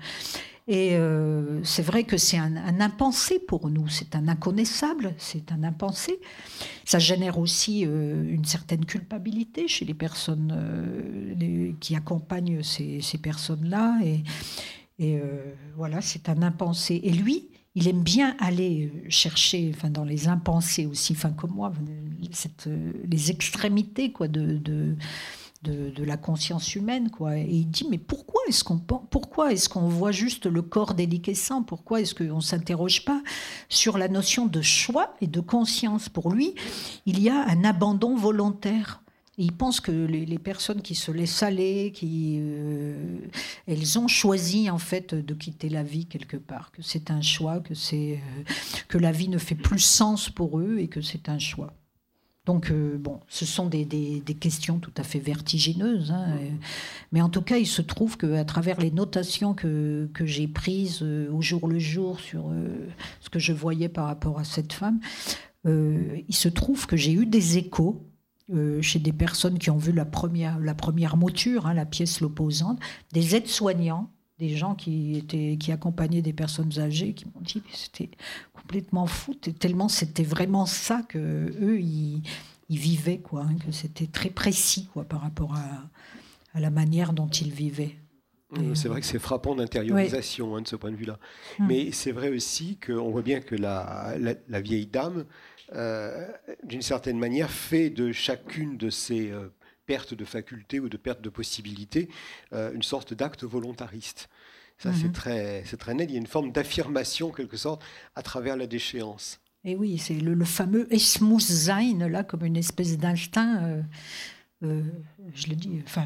Et euh, c'est vrai que c'est un, impensé pour nous, c'est un inconnaissable, c'est un impensé. Ça génère aussi euh, une certaine culpabilité chez les personnes euh, qui accompagnent ces, personnes-là. Et, voilà, c'est un impensé. Et lui, il aime bien aller chercher, enfin dans les impensés aussi, enfin comme moi, les extrémités quoi de de, la conscience humaine, quoi. Et il dit mais pourquoi est-ce qu'on pourquoi est-ce qu'on voit juste le corps déliquescent? Pourquoi est-ce qu'on s'interroge pas sur la notion de choix et de conscience? Pour lui, il y a un abandon volontaire. il pense que les, personnes qui se laissent aller, qui, euh, elles ont choisi en fait de quitter la vie quelque part, que c'est un choix, que euh, que la vie ne fait plus sens pour eux et que c'est un choix. Donc, euh, bon, ce sont des, questions tout à fait vertigineuses. Hein, mais en tout cas, il se trouve qu'à travers les notations que, j'ai prises euh, au jour le jour sur euh, ce que je voyais par rapport à cette femme, il se trouve que j'ai eu des échos chez des personnes qui ont vu la première, la première mouture, hein, la pièce L'opposante, des aides-soignants des gens qui étaient qui accompagnaient des personnes âgées qui m'ont dit que c'était complètement fou tellement c'était vraiment ça que eux ils, vivaient quoi hein, que c'était très précis quoi par rapport à, à la manière dont ils vivaient c'est vrai que c'est frappant d'intériorisation hein, de ce point de vue-là. Hum. Mais c'est vrai aussi qu'on voit bien que la, la, vieille dame, euh, d'une certaine manière, fait de chacune de ces euh, perte de faculté ou de perte de possibilité, euh, une sorte d'acte volontariste. Ça, c'est mhm. très, très net. Il y a une forme d'affirmation, quelque sorte, à travers la déchéance. Et oui, c'est le, fameux Esmus là, comme une espèce d'instinct. Euh, euh, je le dis, enfin,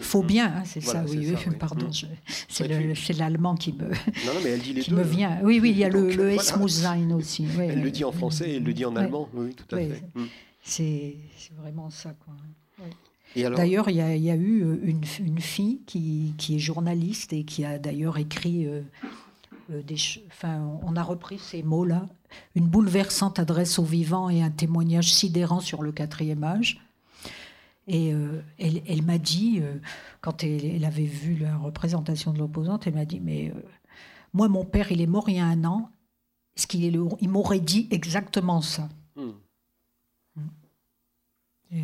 faut mm. bien, hein, c'est ça, oui, pardon, mm. c'est l'allemand qui me, non, mais elle dit les qui me vient. Oui, oui, il y a le, le aussi. elle le dit en français et elle le dit en allemand, oui, tout à fait. C'est vraiment ça, quoi. D'ailleurs, il y, a eu euh, une, fille qui, est journaliste et qui a d'ailleurs écrit euh, euh, des. Enfin, on a repris ces mots-là. Une bouleversante adresse aux vivants et un témoignage sidérant sur le quatrième âge. Et elle, m'a dit, quand elle, avait vu la représentation de l'opposante, elle m'a dit Mais moi, mon père, il est mort il y a un an. Ce qu'il est il m'aurait dit exactement ça? Hmm. Et,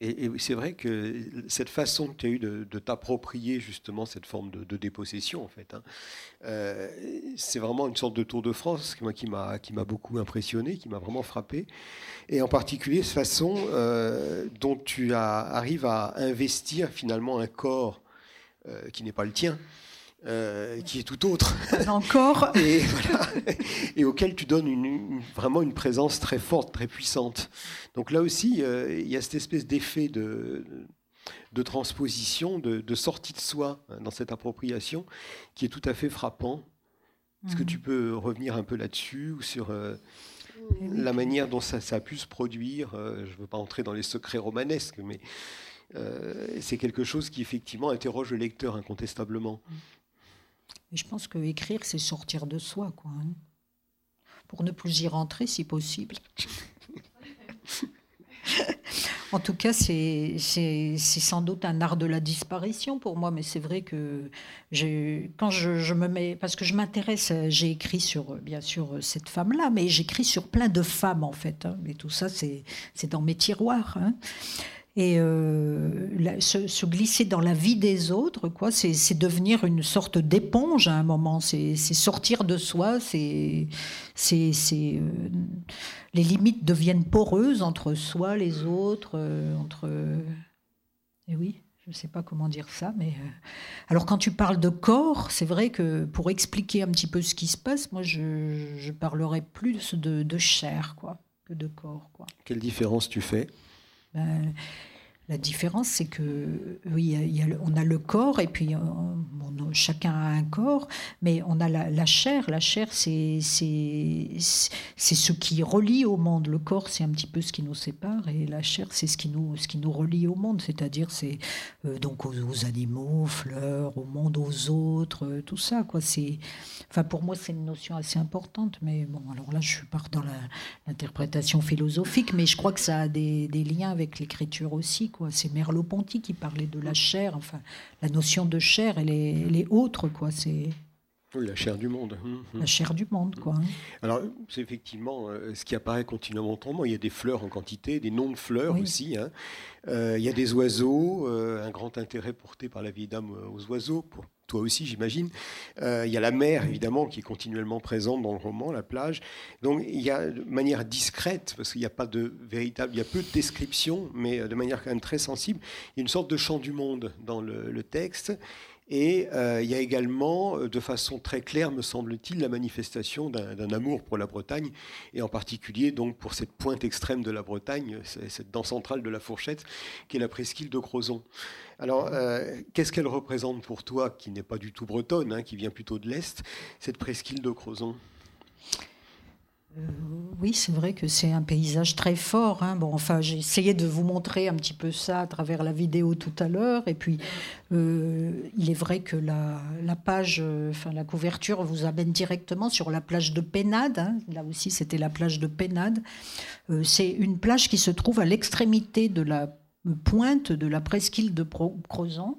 et, c'est vrai que cette façon que tu as eu de, t'approprier justement cette forme de, dépossession, en fait, hein, euh, c'est vraiment une sorte de tour de France qui m'a beaucoup impressionné, qui m'a vraiment frappé. Et en particulier, cette façon euh, dont tu arrives à investir finalement un corps euh, qui n'est pas le tien euh, qui est tout autre. Encore. et, voilà, et auquel tu donnes une, vraiment une présence très forte, très puissante. Donc là aussi, euh, il y a cette espèce d'effet de, de transposition, de, sortie de soi hein, dans cette appropriation, qui est tout à fait frappant. Est-ce que mhm. tu peux revenir un peu là-dessus ou sur euh, la manière dont ça, ça, a pu se produire Je ne veux pas entrer dans les secrets romanesques, mais c'est quelque chose qui effectivement interroge le lecteur incontestablement. Je pense que écrire, c'est sortir de soi, quoi. Hein. pour ne plus y rentrer, si possible. en tout cas, c'est sans doute un art de la disparition pour moi, mais c'est vrai que quand je, me mets, parce que je m'intéresse, j'ai écrit sur, bien sûr, cette femme-là, mais j'écris sur plein de femmes en fait, hein. et tout ça, c'est dans mes tiroirs. Hein et euh, se, glisser dans la vie des autres, quoi, c'est devenir une sorte d'éponge à un moment, c'est sortir de soi, c'est euh, les limites deviennent poreuses entre soi, les autres, euh, entre et oui. Je ne sais pas comment dire ça, mais alors quand tu parles de corps, c'est vrai que pour expliquer un petit peu ce qui se passe, moi je, je parlerais plus de, de chair, quoi, que de corps, quoi. Quelle différence tu fais? Ben, la différence, c'est que oui, on a le corps et puis euh, chacun a un corps, mais on a la, chair. La chair, c'est ce qui relie au monde. Le corps, c'est un petit peu ce qui nous sépare et la chair, c'est ce qui nous ce qui nous relie au monde. C'est-à-dire, c'est euh, donc aux, animaux, aux fleurs, au monde, aux autres, euh, tout ça. Quoi. Enfin pour moi, c'est une notion assez importante. Mais bon, alors là, je pars dans l'interprétation philosophique, mais je crois que ça a des liens avec l'écriture aussi. C'est Merleau-Ponty qui parlait de la chair. Enfin, la notion de chair, elle est, elle est autre, quoi. C'est oui, la chair du monde. La chair du monde, quoi. Hein. Alors, c'est effectivement euh, ce qui apparaît continuellement autrement. Il y a des fleurs en quantité, des noms de fleurs aussi. Hein. Euh, il y a des oiseaux, euh, un grand intérêt porté par la vieille dame aux oiseaux, pour toi aussi, j'imagine. il y a la mer, évidemment, qui est continuellement présente dans le roman, la plage. Donc, il y a de manière discrète, parce qu'il n'y a pas de véritable, il y a peu de descriptions, mais de manière quand même très sensible, il y a une sorte de chant du monde dans le, texte. Et euh, il y a également, euh, de façon très claire, me semble-t-il, la manifestation d'un amour pour la Bretagne, et en particulier donc pour cette pointe extrême de la Bretagne, cette dent centrale de la fourchette, qui est la presqu'île de Crozon. Alors, euh, qu'est-ce qu'elle représente pour toi, qui n'est pas du tout bretonne, hein, qui vient plutôt de l'Est, cette presqu'île de Crozon? Euh, oui, c'est vrai que c'est un paysage très fort. Hein. Bon, enfin, j'ai essayé de vous montrer un petit peu ça à travers la vidéo tout à l'heure. Et puis, euh, il est vrai que la, page, la couverture vous amène directement sur la plage de Pénade. Hein. Là aussi, c'était la plage de Pénade. c'est une plage qui se trouve à l'extrémité de la pointe de la presqu'île de Crozon.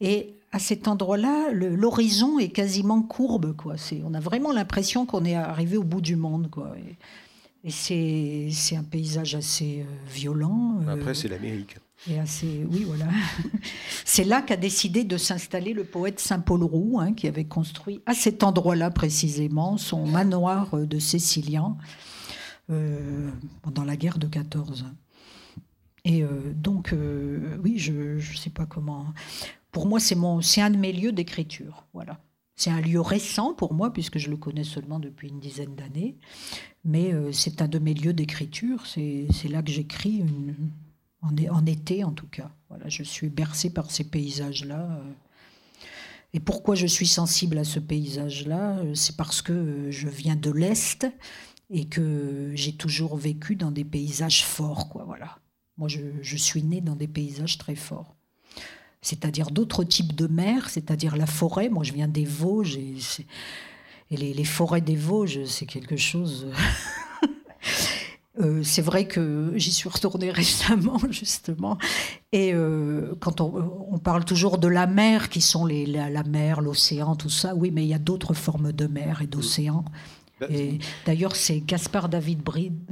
Et à cet endroit-là, l'horizon est quasiment courbe. Quoi. On a vraiment l'impression qu'on est arrivé au bout du monde. Quoi. Et, et c'est un paysage assez euh, violent. Euh, Après, c'est l'Amérique. Et assez, oui, voilà. c'est là qu'a décidé de s'installer le poète Saint-Paul Roux, hein, qui avait construit à cet endroit-là précisément son manoir de Cécilien euh, pendant la guerre de 14. Et donc, oui, je ne sais pas comment pour moi, c'est un de mes lieux d'écriture. Voilà. C'est un lieu récent pour moi, puisque je le connais seulement depuis une dizaine d'années. Mais euh, c'est un de mes lieux d'écriture. C'est, là que j'écris, en, été en tout cas. Voilà, je suis bercée par ces paysages-là. Euh. Et pourquoi je suis sensible à ce paysage-là euh, C'est parce que je viens de l'Est et que j'ai toujours vécu dans des paysages forts. Voilà. Moi, je, suis née dans des paysages très forts c'est-à-dire d'autres types de mers, c'est-à-dire la forêt. Moi, je viens des Vosges et, les, forêts des Vosges, c'est quelque chose. Euh, c'est vrai que j'y suis retournée récemment, justement. Et euh, quand on, parle toujours de la mer, qui sont les, la, mer, l'océan, tout ça, oui, mais il y a d'autres formes de mer et d'océan. Bah, d'ailleurs, c'est Gaspard David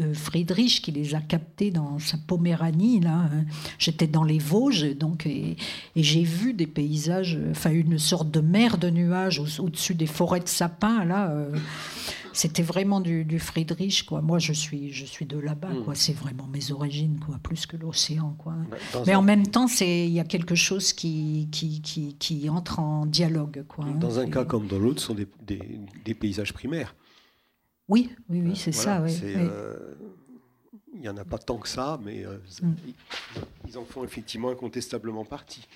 euh, Friedrich qui les a captés dans sa Poméranie. Là, hein. j'étais dans les Vosges, donc et, j'ai vu des paysages, enfin une sorte de mer de nuages au-dessus des forêts de sapins. Là, euh, c'était vraiment du, Friedrich, quoi. Moi, je suis, je suis de là-bas, quoi. Hmm. C'est vraiment mes origines, quoi, plus que l'océan, quoi. Bah, Mais en même temps, c'est, il y a quelque chose qui, qui, qui, qui entre en dialogue, quoi. Dans un cas comme dans l'autre, ce sont des, des, paysages primaires. Oui, oui, oui, c'est ça. Oui, il n'y en a pas tant que ça, mais euh, hmm. ils en font effectivement incontestablement partie.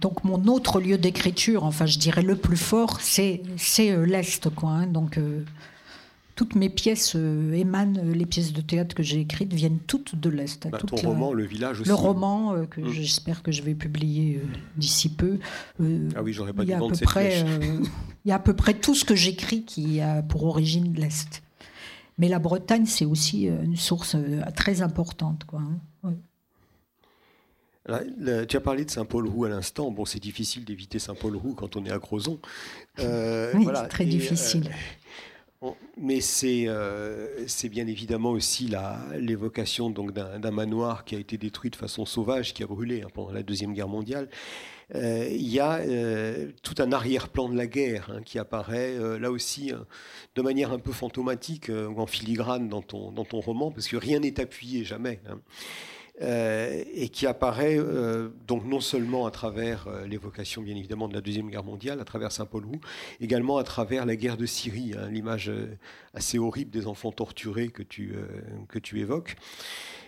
Donc mon autre lieu d'écriture, enfin je dirais le plus fort, c'est euh, l'Est. Quoi, hein. Donc euh, toutes mes pièces émanent, les pièces de théâtre que j'ai écrites viennent toutes de l'Est. Bah, ton roman, Le Village aussi. Le roman que hmm. j'espère que je vais publier d'ici peu. ah oui, j'aurais pas dit de près, Il y a à peu près tout ce que j'écris qui a pour origine l'Est. Mais la Bretagne, c'est aussi euh, une source euh, très importante. Quoi, hein. tu as parlé de Saint-Paul-Roux à l'instant. Bon, c'est difficile d'éviter Saint-Paul-Roux quand on est à Crozon. Euh, oui, c'est très difficile. mais c'est c'est bien évidemment aussi l'évocation d'un manoir qui a été détruit de façon sauvage, qui a brûlé hein, pendant la Deuxième Guerre mondiale. Euh, il y a euh, tout un arrière-plan de la guerre hein, qui apparaît euh, là aussi de manière un peu fantomatique ou en filigrane dans ton, dans ton roman, parce que rien n'est appuyé jamais. Hein. Et qui apparaît donc non seulement à travers l'évocation bien évidemment de la Deuxième Guerre mondiale, à travers Saint-Paul-Hou, également à travers la guerre de Syrie, hein, l'image assez horrible des enfants torturés que tu, que tu évoques.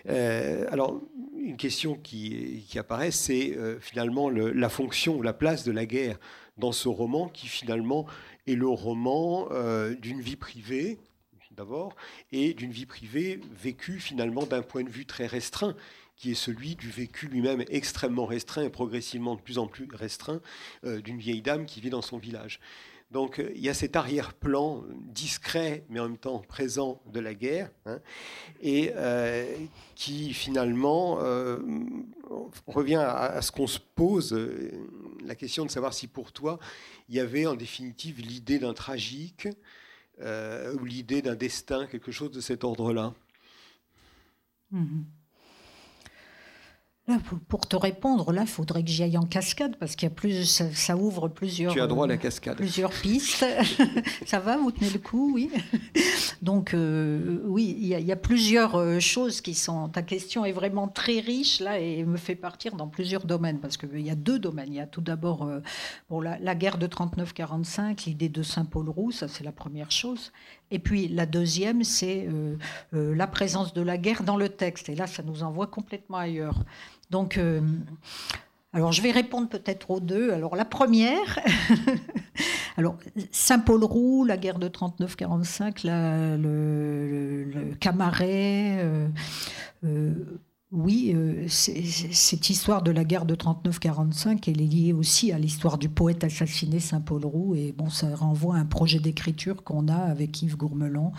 alors, une question qui, apparaît, c'est euh, finalement la fonction ou la place de la guerre dans ce roman, qui finalement est le roman euh, d'une vie privée, d'abord, et d'une vie privée vécue finalement d'un point de vue très restreint, qui est celui du vécu lui-même extrêmement restreint et progressivement de plus en plus restreint euh, d'une vieille dame qui vit dans son village. Donc euh, il y a cet arrière-plan discret mais en même temps présent de la guerre hein, et euh, qui finalement euh, revient à, ce qu'on se pose, la question de savoir si pour toi il y avait en définitive l'idée d'un tragique ou l'idée d'un destin, quelque chose de cet ordre-là. Mmh pour te répondre, là, il faudrait que j'y aille en cascade parce qu'il y a plus, ça, ouvre plusieurs. Tu as droit à la cascade. Plusieurs pistes. ça va, vous tenez le coup, oui. Donc, euh, oui, il y, a plusieurs euh, choses qui sont. Ta question est vraiment très riche là et me fait partir dans plusieurs domaines parce qu'il y a deux domaines. Il y a tout d'abord euh, la, la, guerre de 39-45, l'idée de Saint-Paul-Roux, ça c'est la première chose. Et puis la deuxième, c'est la présence de la guerre dans le texte. Et là, ça nous envoie complètement ailleurs. Donc, euh, alors je vais répondre peut-être aux deux. Alors la première, alors Saint-Paul-Roux, la guerre de 39-45, le, le, Camaret. Euh, euh, oui, cette histoire de la guerre de 39-45, elle est liée aussi à l'histoire du poète assassiné Saint-Paul-Roux. Et bon, ça renvoie à un projet d'écriture qu'on a avec Yves Gourmelon,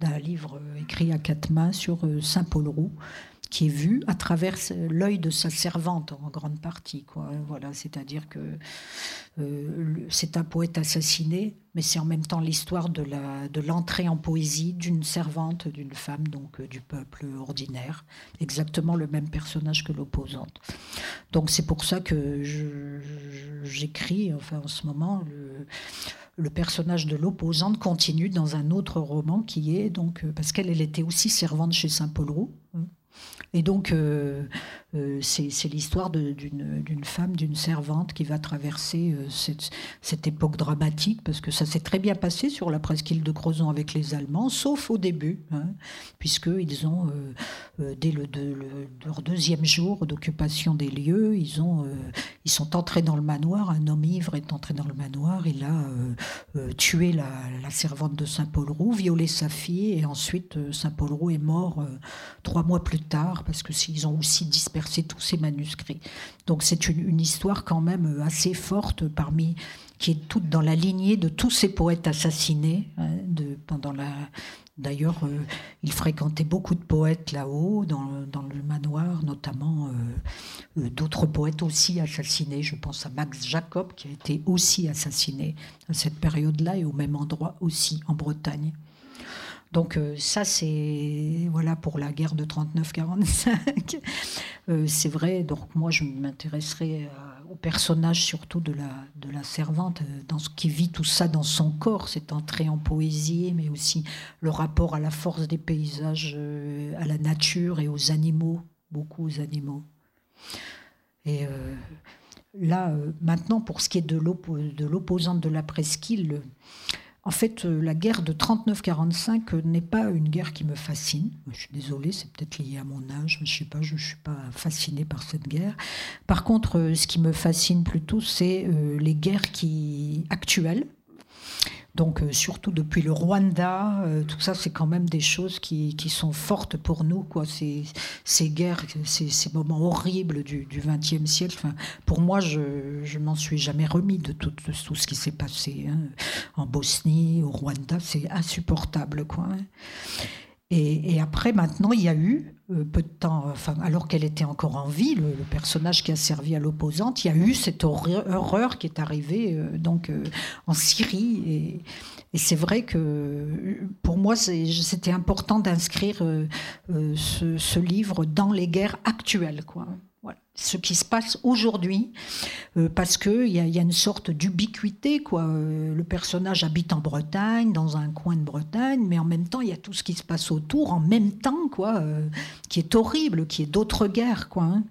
d'un livre écrit à quatre mains sur Saint-Paul-Roux qui est vu à travers l'œil de sa servante en grande partie. Quoi. Voilà, c'est-à-dire que euh, c'est un poète assassiné, mais c'est en même temps l'histoire de, la, de l'entrée en poésie d'une servante, d'une femme donc euh, du peuple ordinaire, exactement le même personnage que l'opposante. Donc c'est pour ça que j'écris, enfin en ce moment, le, personnage de l'opposante continue dans un autre roman qui est donc euh, parce qu'elle elle était aussi servante chez Saint Paul Roux. Hein, et donc, euh, euh, c'est l'histoire d'une femme, d'une servante qui va traverser euh, cette, époque dramatique, parce que ça s'est très bien passé sur la presqu'île de Crozon avec les Allemands, sauf au début, hein, puisqu'ils ont, dès le, leur deuxième jour d'occupation des lieux, ils, ont, ils sont entrés dans le manoir, un homme ivre est entré dans le manoir, il a tué la, la, servante de Saint-Paul-Roux, violé sa fille, et ensuite Saint-Paul-Roux est mort trois mois plus tard, parce que s'ils ont aussi dispersé tous ces manuscrits. Donc c'est une, histoire quand même euh, assez forte parmi qui est toute dans la lignée de tous ces poètes assassinés hein, de, pendant la. D'ailleurs, euh, il fréquentait beaucoup de poètes là-haut, dans, dans, le manoir, notamment euh, d'autres poètes aussi assassinés. Je pense à Max Jacob, qui a été aussi assassiné à cette période-là et au même endroit aussi, en Bretagne. Donc euh, ça, c'est voilà pour la guerre de 39-45. Euh, c'est vrai. Donc moi, je m'intéresserai au personnage surtout de la, de la servante, dans ce qui vit tout ça dans son corps, cette entrée en poésie, mais aussi le rapport à la force des paysages, à la nature et aux animaux, beaucoup aux animaux. Et là, maintenant, pour ce qui est de l'opposante de la presqu'île, en fait, euh, la guerre de 39-45 euh, n'est pas une guerre qui me fascine. Je suis désolée, c'est peut-être lié à mon âge, mais je sais pas, je ne suis pas fascinée par cette guerre. Par contre, euh, ce qui me fascine plutôt, c'est les guerres qui actuelles, donc euh, surtout depuis le Rwanda, euh, tout ça c'est quand même des choses qui, sont fortes pour nous, quoi. Ces, ces guerres, ces, ces, moments horribles du XXe siècle. Enfin, pour moi, je, je m'en suis jamais remis de tout, tout ce qui s'est passé hein. en Bosnie, au Rwanda, c'est insupportable, quoi. Hein. Et, après, maintenant, il y a eu, euh, peu de temps, enfin, alors qu'elle était encore en vie, le, personnage qui a servi à l'opposante, il y a eu cette horreur, qui est arrivée euh, donc euh, en Syrie. Et, c'est vrai que pour moi, c'était important d'inscrire ce, ce, livre dans les guerres actuelles, quoi ce qui se passe aujourd'hui, euh, parce qu'il y, y, a une sorte d'ubiquité. quoi. Euh, le personnage habite en Bretagne, dans un coin de Bretagne, mais en même temps, il y a tout ce qui se passe autour, en même temps, quoi, euh, qui est horrible, qui est d'autres guerres. Quoi, hein.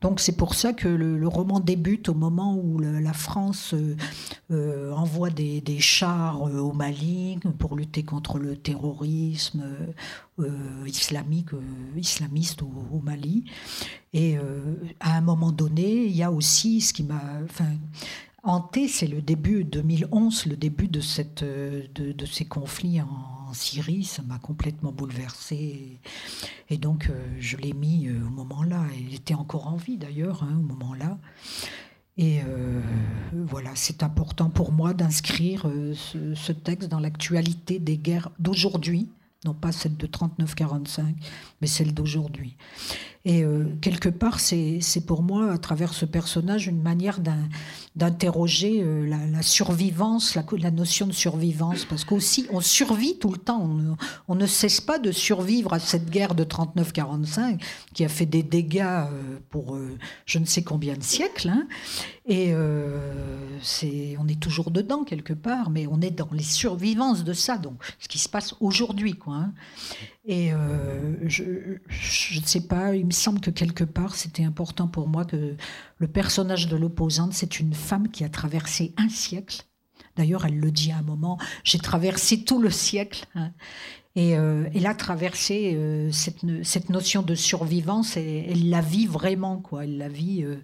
Donc c'est pour ça que le, roman débute au moment où la France euh, euh, envoie des, chars euh, au Mali pour lutter contre le terrorisme islamique, islamiste au, Mali. Et à un moment donné, il y a aussi ce qui m'a... Hanté, c'est le début 2011, le début de, de, ces conflits en, Syrie. Ça m'a complètement bouleversé. Et, donc, euh, je l'ai mis euh, au moment-là. Il était encore en vie d'ailleurs, hein, au moment-là. Et euh, voilà, c'est important pour moi d'inscrire ce, texte dans l'actualité des guerres d'aujourd'hui, non pas celle de 39-45, mais celle d'aujourd'hui. Et quelque part, c'est pour moi, à travers ce personnage, une manière d'interroger euh, la, survivance, la, notion de survivance, parce qu'aussi on survit tout le temps, on, ne cesse pas de survivre à cette guerre de 39-45 qui a fait des dégâts euh, pour euh, je ne sais combien de siècles, hein. Et c'est, on est toujours dedans quelque part, mais on est dans les survivances de ça, donc ce qui se passe aujourd'hui. Hein. Et je ne sais pas, il me semble que quelque part c'était important pour moi que le personnage de l'opposante, c'est une femme qui a traversé un siècle. D'ailleurs, elle le dit à un moment, j'ai traversé tout le siècle. Hein. Et euh, elle a traversé euh, cette, notion de survivance et elle la vit vraiment, quoi. Elle la vit, euh,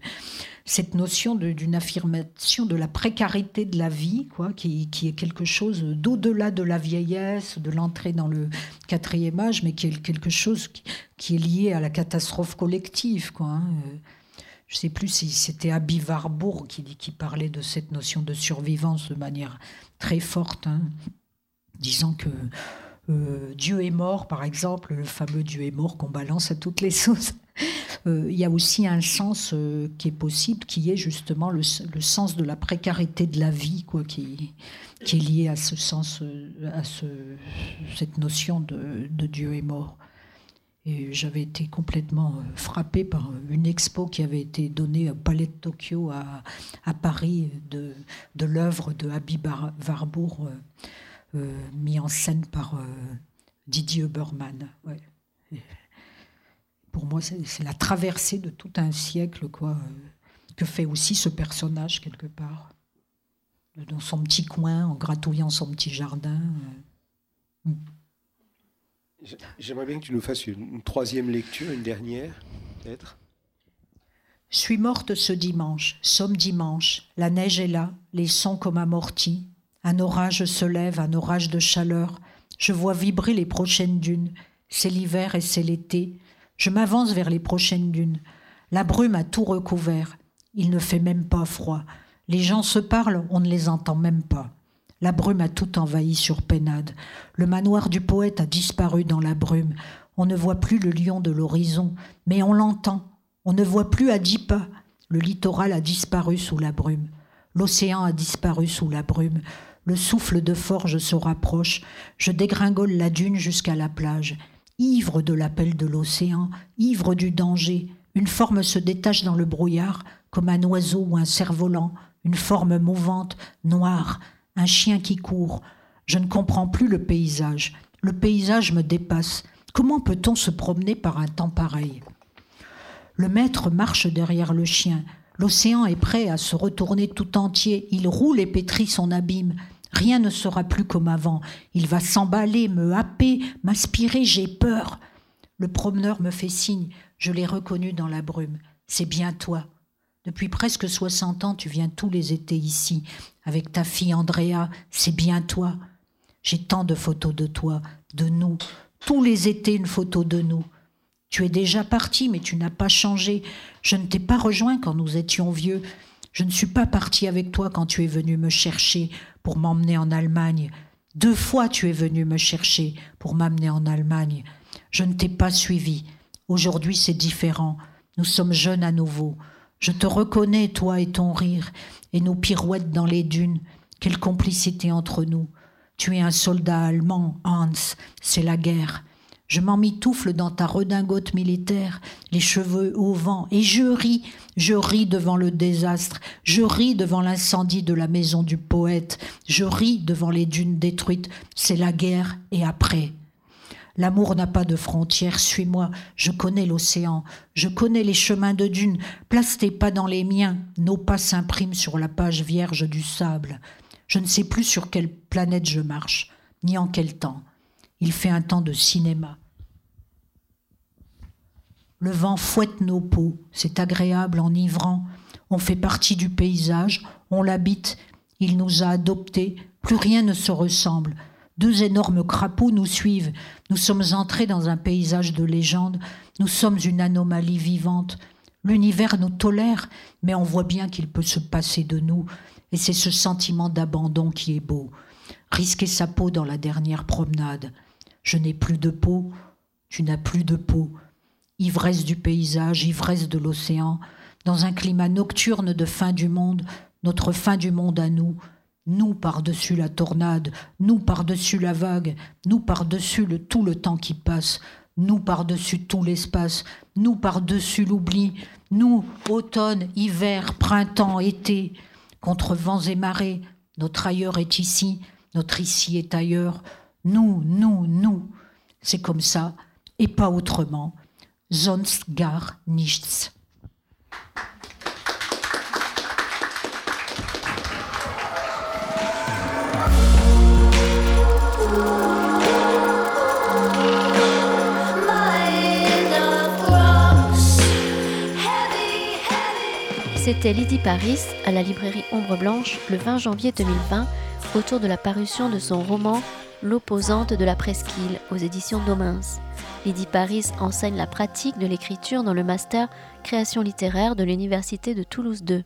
cette notion d'une affirmation de la précarité de la vie, quoi, qui, est quelque chose d'au-delà de la vieillesse, de l'entrée dans le quatrième âge, mais qui est quelque chose qui, est lié à la catastrophe collective, quoi. Hein je ne sais plus si c'était Abby Warburg qui, qui parlait de cette notion de survivance de manière très forte, hein, disant que euh, Dieu est mort, par exemple, le fameux Dieu est mort qu'on balance à toutes les sauces. Euh, il y a aussi un sens euh, qui est possible, qui est justement le, sens de la précarité de la vie, quoi, qui, est lié à ce sens, à ce, cette notion de, Dieu est mort. Et j'avais été complètement euh, frappée par une expo qui avait été donnée au Palais de Tokyo à, à Paris de, l'œuvre de Habib Warburg, euh, euh, mis en scène par Didier Berman. Pour moi, c'est la traversée de tout un siècle quoi, que fait aussi ce personnage quelque part, dans son petit coin, en gratouillant son petit jardin. J'aimerais bien que tu nous fasses une, troisième lecture, une dernière, peut-être. Suis morte ce dimanche, somme dimanche, la neige est là, les sons comme amortis. Un orage se lève, un orage de chaleur. Je vois vibrer les prochaines dunes. C'est l'hiver et c'est l'été. Je m'avance vers les prochaines dunes. La brume a tout recouvert. Il ne fait même pas froid. Les gens se parlent, on ne les entend même pas. La brume a tout envahi sur Pénade. Le manoir du poète a disparu dans la brume. On ne voit plus le lion de l'horizon, mais on l'entend. On ne voit plus à dix pas. Le littoral a disparu sous la brume. L'océan a disparu sous la brume. Le souffle de forge se rapproche. Je dégringole la dune jusqu'à la plage. Ivre de l'appel de l'océan, ivre du danger, une forme se détache dans le brouillard, comme un oiseau ou un cerf-volant, une forme mouvante, noire, un chien qui court. Je ne comprends plus le paysage. Le paysage me dépasse. Comment peut-on se promener par un temps pareil? Le maître marche derrière le chien. L'océan est prêt à se retourner tout entier. Il roule et pétrit son abîme. Rien ne sera plus comme avant. Il va s'emballer, me happer, m'aspirer. J'ai peur. Le promeneur me fait signe. Je l'ai reconnu dans la brume. C'est bien toi. Depuis presque 60 ans, tu viens tous les étés ici, avec ta fille Andrea. C'est bien toi. J'ai tant de photos de toi, de nous. Tous les étés, une photo de nous. Tu es déjà parti, mais tu n'as pas changé. Je ne t'ai pas rejoint quand nous étions vieux. Je ne suis pas parti avec toi quand tu es venu me chercher pour m'emmener en Allemagne. Deux fois tu es venu me chercher pour m'amener en Allemagne. Je ne t'ai pas suivi. Aujourd'hui c'est différent. Nous sommes jeunes à nouveau. Je te reconnais, toi et ton rire, et nos pirouettes dans les dunes. Quelle complicité entre nous. Tu es un soldat allemand, Hans, c'est la guerre. Je m'emmitoufle dans ta redingote militaire, les cheveux au vent, et je ris, je ris devant le désastre, je ris devant l'incendie de la maison du poète, je ris devant les dunes détruites, c'est la guerre et après. L'amour n'a pas de frontières, suis-moi, je connais l'océan, je connais les chemins de dunes, place tes pas dans les miens, nos pas s'impriment sur la page vierge du sable. Je ne sais plus sur quelle planète je marche, ni en quel temps. Il fait un temps de cinéma. Le vent fouette nos peaux, c'est agréable, enivrant. On fait partie du paysage, on l'habite, il nous a adoptés, plus rien ne se ressemble. Deux énormes crapauds nous suivent. Nous sommes entrés dans un paysage de légende. Nous sommes une anomalie vivante. L'univers nous tolère, mais on voit bien qu'il peut se passer de nous. Et c'est ce sentiment d'abandon qui est beau. Risquer sa peau dans la dernière promenade. Je n'ai plus de peau, tu n'as plus de peau. Ivresse du paysage, ivresse de l'océan, dans un climat nocturne de fin du monde, notre fin du monde à nous, nous par-dessus la tornade, nous par-dessus la vague, nous par-dessus le, tout le temps qui passe, nous par-dessus tout l'espace, nous par-dessus l'oubli, nous, automne, hiver, printemps, été, contre vents et marées, notre ailleurs est ici, notre ici est ailleurs, nous, nous, nous. C'est comme ça, et pas autrement. Sonst gar nichts. C'était Lydie Paris à la librairie Ombre Blanche le 20 janvier 2020 autour de la parution de son roman L'opposante de la presqu'île aux éditions Domins. Lydie Paris enseigne la pratique de l'écriture dans le master création littéraire de l'Université de Toulouse II.